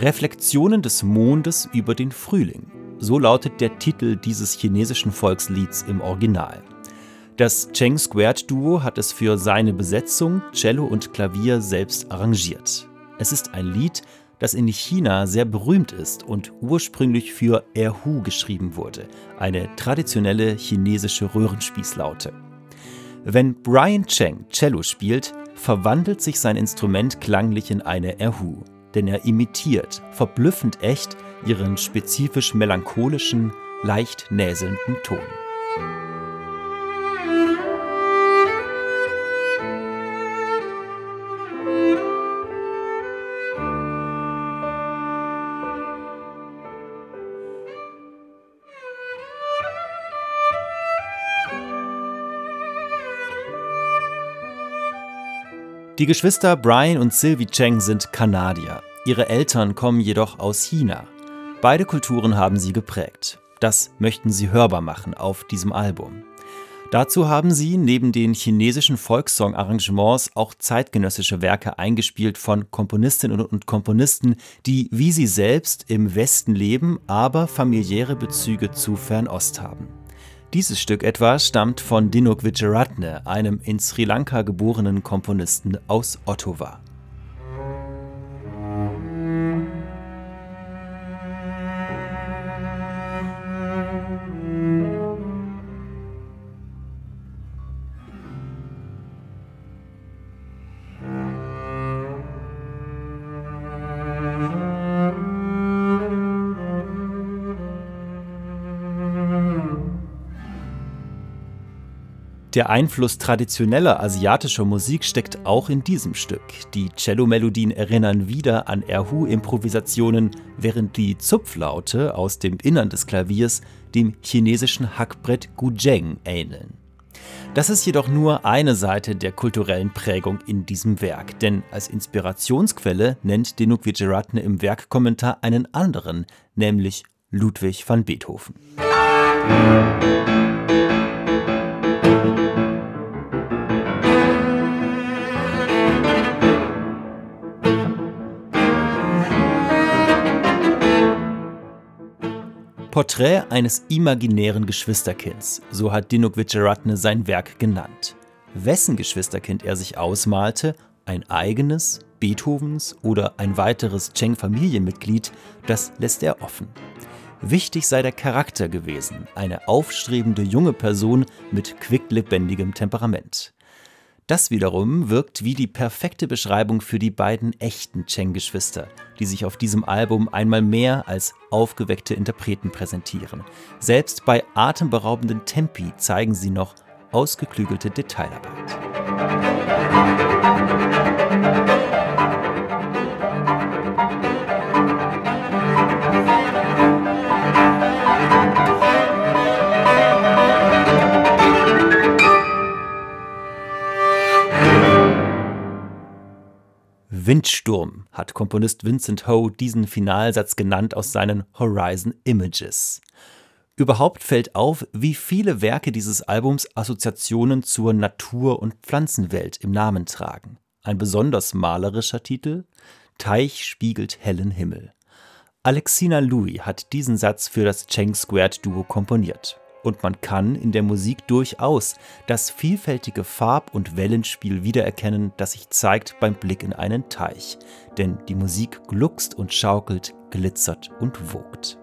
Reflexionen des Mondes über den Frühling. So lautet der Titel dieses chinesischen Volkslieds im Original. Das Cheng Squared Duo hat es für seine Besetzung, Cello und Klavier selbst arrangiert. Es ist ein Lied, das in China sehr berühmt ist und ursprünglich für Erhu geschrieben wurde, eine traditionelle chinesische Röhrenspießlaute. Wenn Brian Cheng Cello spielt, verwandelt sich sein Instrument klanglich in eine Erhu, denn er imitiert, verblüffend echt, ihren spezifisch melancholischen, leicht näselnden Ton. Die Geschwister Brian und Sylvie Cheng sind Kanadier. Ihre Eltern kommen jedoch aus China. Beide Kulturen haben sie geprägt. Das möchten sie hörbar machen auf diesem Album. Dazu haben sie neben den chinesischen Volkssong-Arrangements auch zeitgenössische Werke eingespielt von Komponistinnen und Komponisten, die wie sie selbst im Westen leben, aber familiäre Bezüge zu Fernost haben. Dieses Stück etwa stammt von Dinuk Vijayaratne, einem in Sri Lanka geborenen Komponisten aus Ottawa. Der Einfluss traditioneller asiatischer Musik steckt auch in diesem Stück. Die Cello-Melodien erinnern wieder an Erhu-Improvisationen, während die Zupflaute aus dem Innern des Klaviers dem chinesischen Hackbrett Guzheng ähneln. Das ist jedoch nur eine Seite der kulturellen Prägung in diesem Werk, denn als Inspirationsquelle nennt Denuk Vijayaratne im Werkkommentar einen anderen, nämlich Ludwig van Beethoven. Musik Porträt eines imaginären Geschwisterkinds, so hat Dinuk Vijayaratne sein Werk genannt. Wessen Geschwisterkind er sich ausmalte, ein eigenes, Beethovens oder ein weiteres Cheng-Familienmitglied, das lässt er offen. Wichtig sei der Charakter gewesen, eine aufstrebende junge Person mit quicklebendigem Temperament. Das wiederum wirkt wie die perfekte Beschreibung für die beiden echten Cheng-Geschwister, die sich auf diesem Album einmal mehr als aufgeweckte Interpreten präsentieren. Selbst bei atemberaubenden Tempi zeigen sie noch ausgeklügelte Detailarbeit. Windsturm hat Komponist Vincent Ho diesen Finalsatz genannt aus seinen Horizon Images. Überhaupt fällt auf, wie viele Werke dieses Albums Assoziationen zur Natur- und Pflanzenwelt im Namen tragen. Ein besonders malerischer Titel Teich spiegelt hellen Himmel. Alexina Louis hat diesen Satz für das Cheng Squared Duo komponiert. Und man kann in der Musik durchaus das vielfältige Farb- und Wellenspiel wiedererkennen, das sich zeigt beim Blick in einen Teich. Denn die Musik gluckst und schaukelt, glitzert und wogt.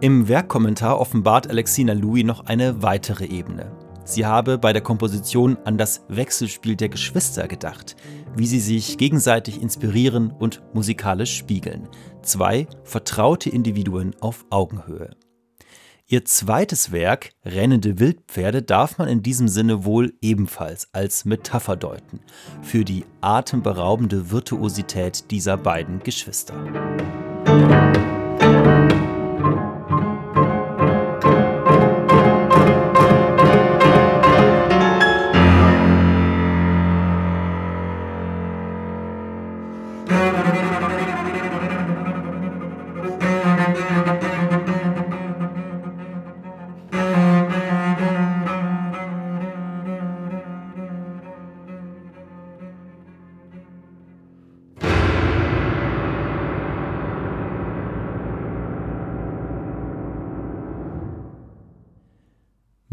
Im Werkkommentar offenbart Alexina Louis noch eine weitere Ebene. Sie habe bei der Komposition an das Wechselspiel der Geschwister gedacht, wie sie sich gegenseitig inspirieren und musikalisch spiegeln. Zwei vertraute Individuen auf Augenhöhe. Ihr zweites Werk, Rennende Wildpferde, darf man in diesem Sinne wohl ebenfalls als Metapher deuten für die atemberaubende Virtuosität dieser beiden Geschwister.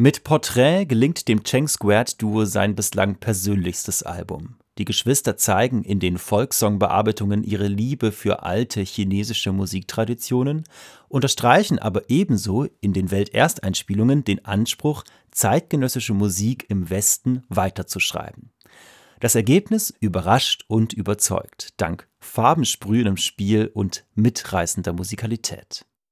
Mit Portrait gelingt dem Cheng Squared Duo sein bislang persönlichstes Album. Die Geschwister zeigen in den Folksong-Bearbeitungen ihre Liebe für alte chinesische Musiktraditionen, unterstreichen aber ebenso in den Weltersteinspielungen den Anspruch, zeitgenössische Musik im Westen weiterzuschreiben. Das Ergebnis überrascht und überzeugt, dank farbensprühendem Spiel und mitreißender Musikalität